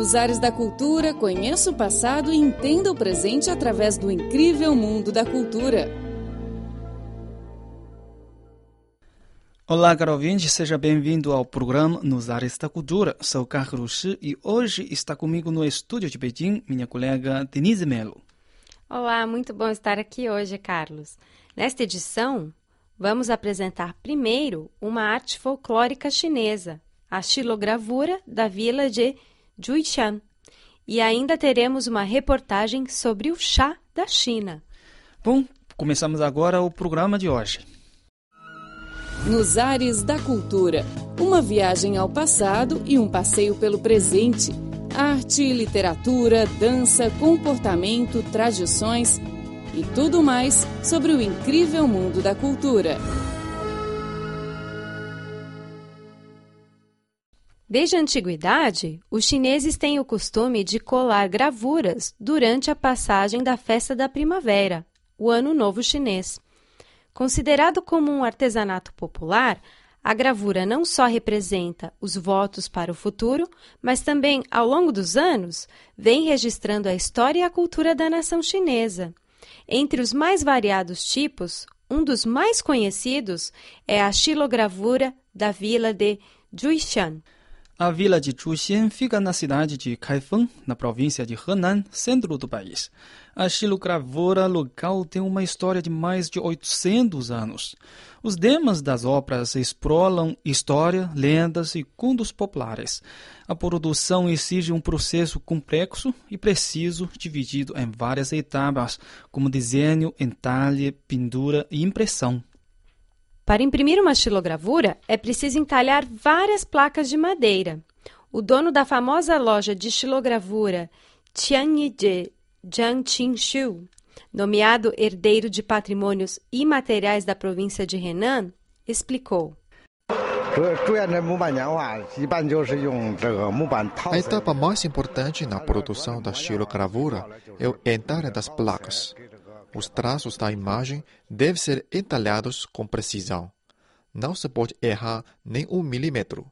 Nos ares da cultura, conheça o passado e entenda o presente através do incrível mundo da cultura. Olá, caro ouvinte, seja bem-vindo ao programa Nos Ares da Cultura. Sou Carlos Shi e hoje está comigo no estúdio de Beijing minha colega Denise Melo. Olá, muito bom estar aqui hoje, Carlos. Nesta edição, vamos apresentar primeiro uma arte folclórica chinesa, a xilogravura da vila de Juishan. E ainda teremos uma reportagem sobre o chá da China. Bom, começamos agora o programa de hoje. Nos ares da cultura, uma viagem ao passado e um passeio pelo presente. Arte, literatura, dança, comportamento, tradições e tudo mais sobre o incrível mundo da cultura. Desde a antiguidade, os chineses têm o costume de colar gravuras durante a passagem da festa da primavera, o Ano Novo Chinês. Considerado como um artesanato popular, a gravura não só representa os votos para o futuro, mas também, ao longo dos anos, vem registrando a história e a cultura da nação chinesa. Entre os mais variados tipos, um dos mais conhecidos é a xilogravura da vila de Juishan. A vila de Zhuxian fica na cidade de Kaifeng, na província de Henan, centro do país. A xilogravura local tem uma história de mais de 800 anos. Os temas das obras exploram história, lendas e contos populares. A produção exige um processo complexo e preciso, dividido em várias etapas, como desenho, entalhe, pintura e impressão. Para imprimir uma xilogravura, é preciso entalhar várias placas de madeira. O dono da famosa loja de xilogravura Tianyije Jiang Qingshu, nomeado herdeiro de patrimônios imateriais da província de Henan, explicou. A etapa mais importante na produção da xilogravura é o entalhe das placas. Os traços da imagem devem ser entalhados com precisão. Não se pode errar nem um milímetro.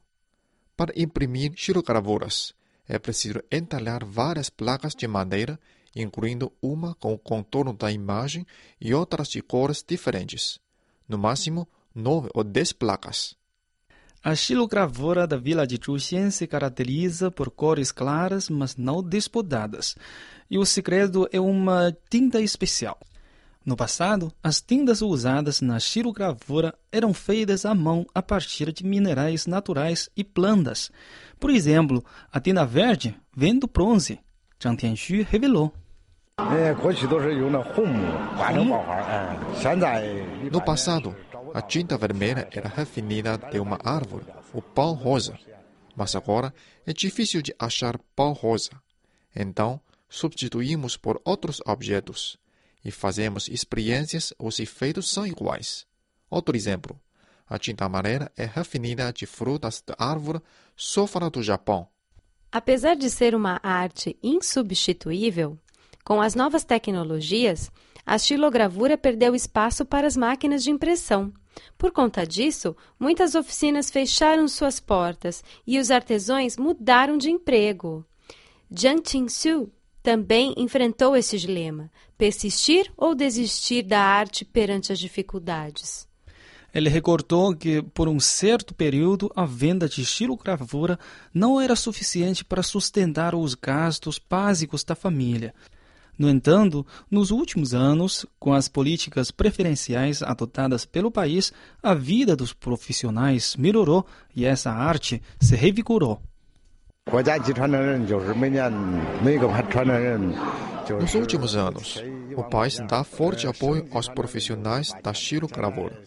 Para imprimir xilogravuras, é preciso entalhar várias placas de madeira, incluindo uma com o contorno da imagem e outras de cores diferentes. No máximo, nove ou dez placas. A xilogravura da vila de Zhuxian se caracteriza por cores claras, mas não despodadas. E o segredo é uma tinta especial. No passado, as tintas usadas na xilogravura eram feitas à mão a partir de minerais naturais e plantas. Por exemplo, a tinta verde vem do bronze. Zhang Tianxu revelou. No passado, a tinta vermelha era refinada de uma árvore, o pau rosa. Mas agora é difícil de achar pau rosa. Então, substituímos por outros objetos e fazemos experiências, os efeitos são iguais. Outro exemplo. A tinta amarela é refinada de frutas da árvore sofra do Japão. Apesar de ser uma arte insubstituível, com as novas tecnologias, a xilogravura perdeu espaço para as máquinas de impressão. Por conta disso, muitas oficinas fecharam suas portas e os artesãos mudaram de emprego. Jiang Qingxu também enfrentou esse dilema: persistir ou desistir da arte perante as dificuldades. Ele recordou que, por um certo período, a venda de xilogravura não era suficiente para sustentar os gastos básicos da família. No entanto, nos últimos anos, com as políticas preferenciais adotadas pelo país, a vida dos profissionais melhorou e essa arte se revigorou. Nos últimos anos, o país dá forte apoio aos profissionais da xilogravura.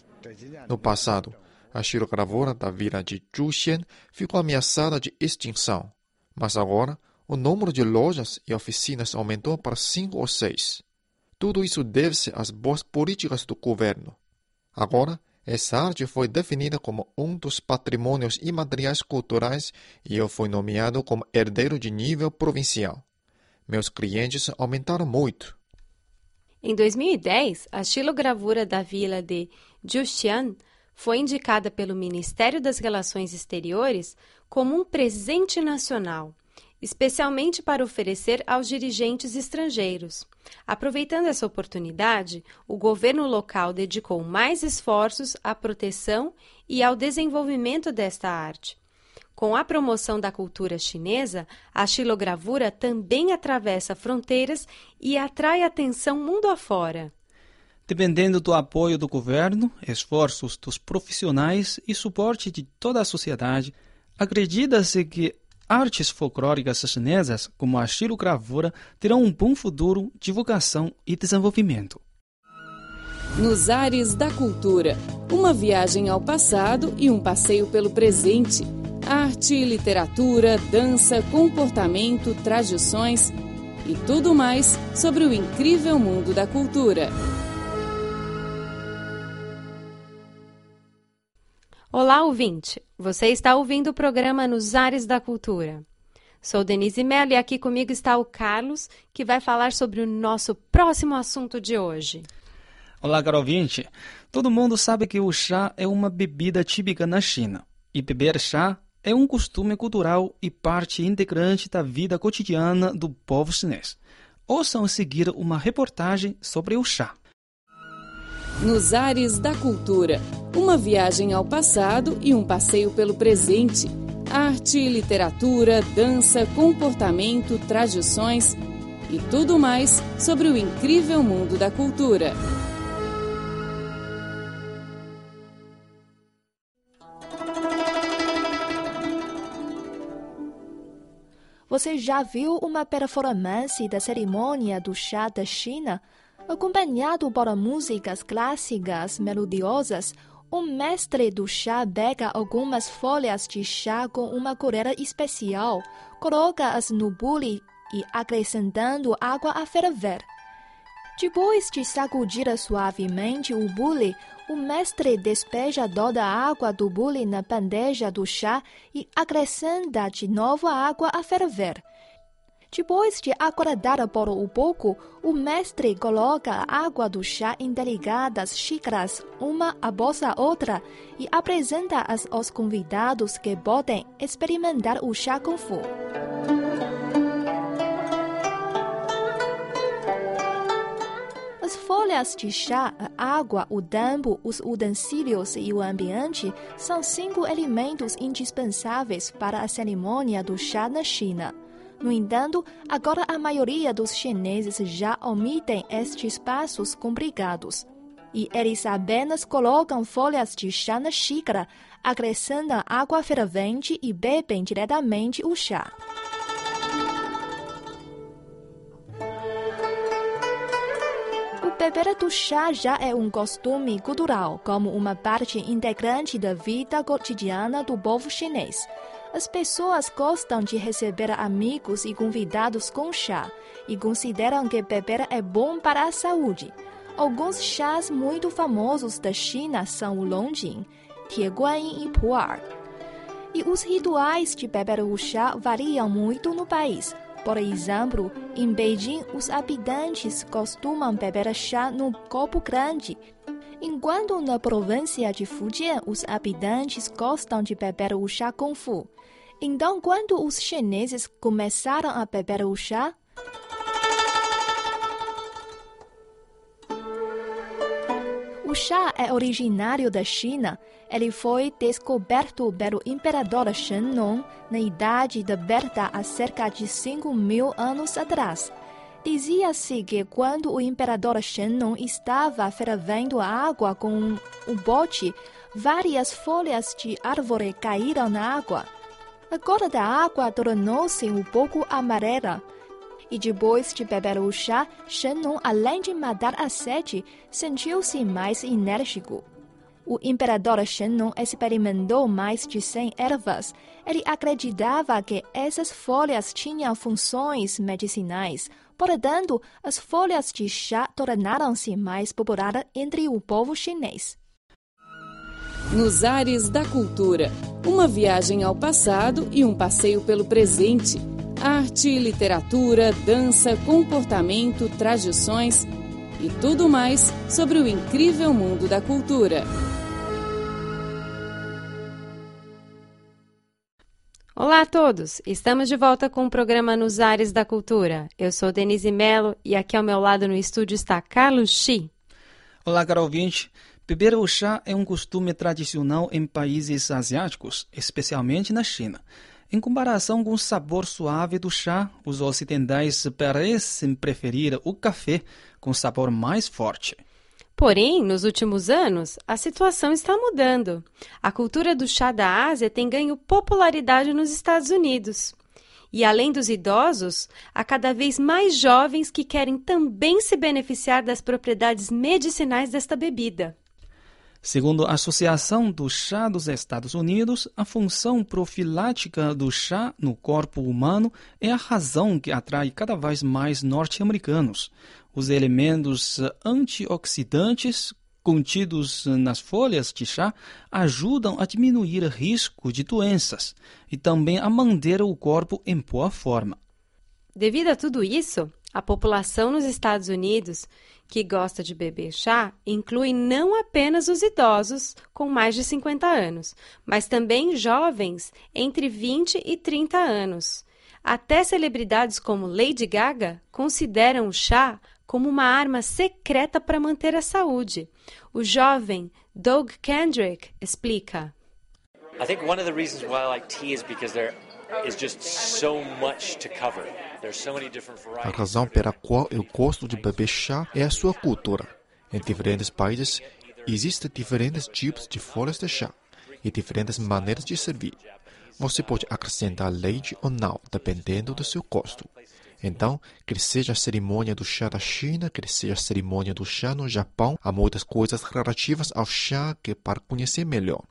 No passado, a xilogravura da vila de Zhuxian ficou ameaçada de extinção, mas agora o número de lojas e oficinas aumentou para cinco ou seis. Tudo isso deve-se às boas políticas do governo. Agora, essa arte foi definida como um dos patrimônios imateriais culturais e eu fui nomeado como herdeiro de nível provincial. Meus clientes aumentaram muito. Em 2010, a xilogravura da vila de Juxian foi indicada pelo Ministério das Relações Exteriores como um presente nacional especialmente para oferecer aos dirigentes estrangeiros. Aproveitando essa oportunidade, o governo local dedicou mais esforços à proteção e ao desenvolvimento desta arte. Com a promoção da cultura chinesa, a xilogravura também atravessa fronteiras e atrai atenção mundo afora. Dependendo do apoio do governo, esforços dos profissionais e suporte de toda a sociedade, acredita-se que artes folclóricas chinesas, como a xilogravura, terão um bom futuro, divulgação e desenvolvimento. Nos ares da cultura, uma viagem ao passado e um passeio pelo presente arte, literatura, dança, comportamento, tradições e tudo mais sobre o incrível mundo da cultura. Olá, ouvinte! Você está ouvindo o programa Nos Ares da Cultura. Sou Denise Mello e aqui comigo está o Carlos, que vai falar sobre o nosso próximo assunto de hoje. Olá, caro ouvinte! Todo mundo sabe que o chá é uma bebida típica na China. E beber chá é um costume cultural e parte integrante da vida cotidiana do povo chinês. Ouçam seguir uma reportagem sobre o chá. Nos ares da cultura, uma viagem ao passado e um passeio pelo presente. Arte, literatura, dança, comportamento, tradições e tudo mais sobre o incrível mundo da cultura. Você já viu uma performance da cerimônia do chá da China? Acompanhado por músicas clássicas melodiosas, o mestre do chá pega algumas folhas de chá com uma colher especial, coloca-as no bule e acrescentando água a ferver. Depois de sacudir suavemente o bule, o mestre despeja toda a água do bule na bandeja do chá e acrescenta de novo a água a ferver. Depois de aguardar por um pouco, o mestre coloca a água do chá em delicadas xícaras, uma após a outra, e apresenta-as aos convidados que podem experimentar o chá com fogo. As folhas de chá, a água, o tambo, os utensílios e o ambiente são cinco elementos indispensáveis para a cerimônia do chá na China. No entanto, agora a maioria dos chineses já omitem estes passos complicados. E eles apenas colocam folhas de chá na xícara, acrescentam água fervente e bebem diretamente o chá. beber do chá já é um costume cultural, como uma parte integrante da vida cotidiana do povo chinês. As pessoas gostam de receber amigos e convidados com chá e consideram que beber é bom para a saúde. Alguns chás muito famosos da China são o Longjing, Tieguanyin e Pu'er. E os rituais de beber o chá variam muito no país. Por exemplo, em Beijing, os habitantes costumam beber chá num copo grande, enquanto na província de Fujian, os habitantes gostam de beber o chá com fu. Então, quando os chineses começaram a beber o chá, O chá é originário da China. Ele foi descoberto pelo imperador Shenlong na Idade da Berta há cerca de 5 mil anos atrás. Dizia-se que quando o imperador Shenlong estava fervendo a água com o bote, várias folhas de árvore caíram na água. A cor da água tornou-se um pouco amarela e depois de beber o chá, Shenlong, além de matar a sede, sentiu-se mais enérgico. O imperador Shenlong experimentou mais de 100 ervas. Ele acreditava que essas folhas tinham funções medicinais. Portanto, as folhas de chá tornaram-se mais populares entre o povo chinês. Nos ares da cultura, uma viagem ao passado e um passeio pelo presente arte, literatura, dança, comportamento, tradições e tudo mais sobre o incrível mundo da cultura. Olá a todos! Estamos de volta com o programa Nos Ares da Cultura. Eu sou Denise Mello e aqui ao meu lado no estúdio está Carlos Xi. Olá, caro ouvinte. Beber o chá é um costume tradicional em países asiáticos, especialmente na China. Em comparação com o sabor suave do chá, os ocidentais parecem preferir o café com sabor mais forte. Porém, nos últimos anos, a situação está mudando. A cultura do chá da Ásia tem ganho popularidade nos Estados Unidos. E além dos idosos, há cada vez mais jovens que querem também se beneficiar das propriedades medicinais desta bebida. Segundo a Associação do Chá dos Estados Unidos, a função profilática do chá no corpo humano é a razão que atrai cada vez mais norte-americanos. Os elementos antioxidantes contidos nas folhas de chá ajudam a diminuir o risco de doenças e também a manter o corpo em boa forma. Devido a tudo isso, a população nos Estados Unidos que gosta de beber chá inclui não apenas os idosos com mais de 50 anos, mas também jovens entre 20 e 30 anos. Até celebridades como Lady Gaga consideram o chá como uma arma secreta para manter a saúde. O jovem Doug Kendrick explica. I think one of the reasons why I like tea is because there is just so much to cover. A razão pela qual eu gosto de beber chá é a sua cultura. Em diferentes países, existem diferentes tipos de folhas de chá e diferentes maneiras de servir. Você pode acrescentar leite ou não, dependendo do seu gosto. Então, quer seja a cerimônia do chá da China, quer seja a cerimônia do chá no Japão, há muitas coisas relativas ao chá que para conhecer melhor.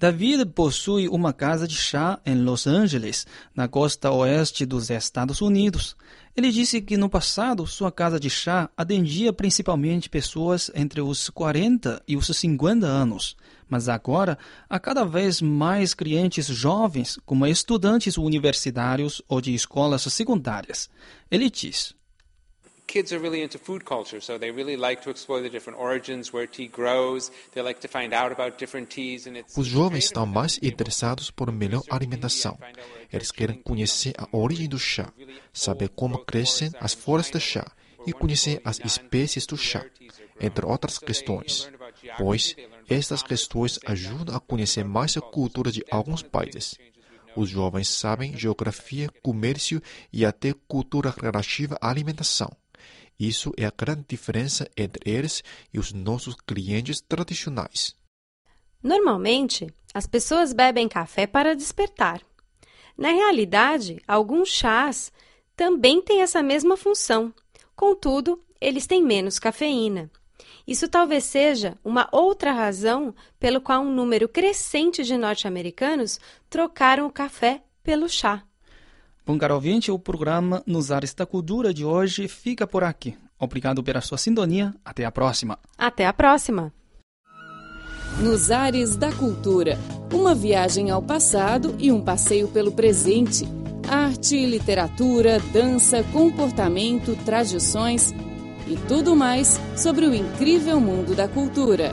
David possui uma casa de chá em Los Angeles, na costa oeste dos Estados Unidos. Ele disse que no passado sua casa de chá atendia principalmente pessoas entre os 40 e os 50 anos, mas agora há cada vez mais clientes jovens, como estudantes universitários ou de escolas secundárias. Ele diz: kids are really into food culture, so they really like to explore the different origins where tea grows. They like to find out about different teas and it's Os jovens estão mais interessados por melhor alimentação. Eles querem conhecer a origem do chá, saber como crescem as folhas de chá e conhecer as espécies do chá, entre outras questões, pois estas questões ajudam a conhecer mais a cultura de alguns países. Os jovens sabem geografia, comércio e até cultura relativa à alimentação. Isso é a grande diferença entre eles e os nossos clientes tradicionais. Normalmente, as pessoas bebem café para despertar. Na realidade, alguns chás também têm essa mesma função. Contudo, eles têm menos cafeína. Isso talvez seja uma outra razão pelo qual um número crescente de norte-americanos trocaram o café pelo chá. Bom, caro ouvinte, o programa Nos Ares da Cultura de hoje fica por aqui. Obrigado pela sua sintonia. Até a próxima. Até a próxima. Nos Ares da Cultura. Uma viagem ao passado e um passeio pelo presente. Arte, literatura, dança, comportamento, tradições e tudo mais sobre o incrível mundo da cultura.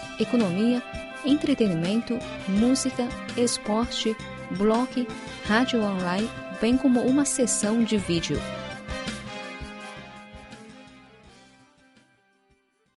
economia, entretenimento, música, esporte, blog, rádio online, bem como uma sessão de vídeo.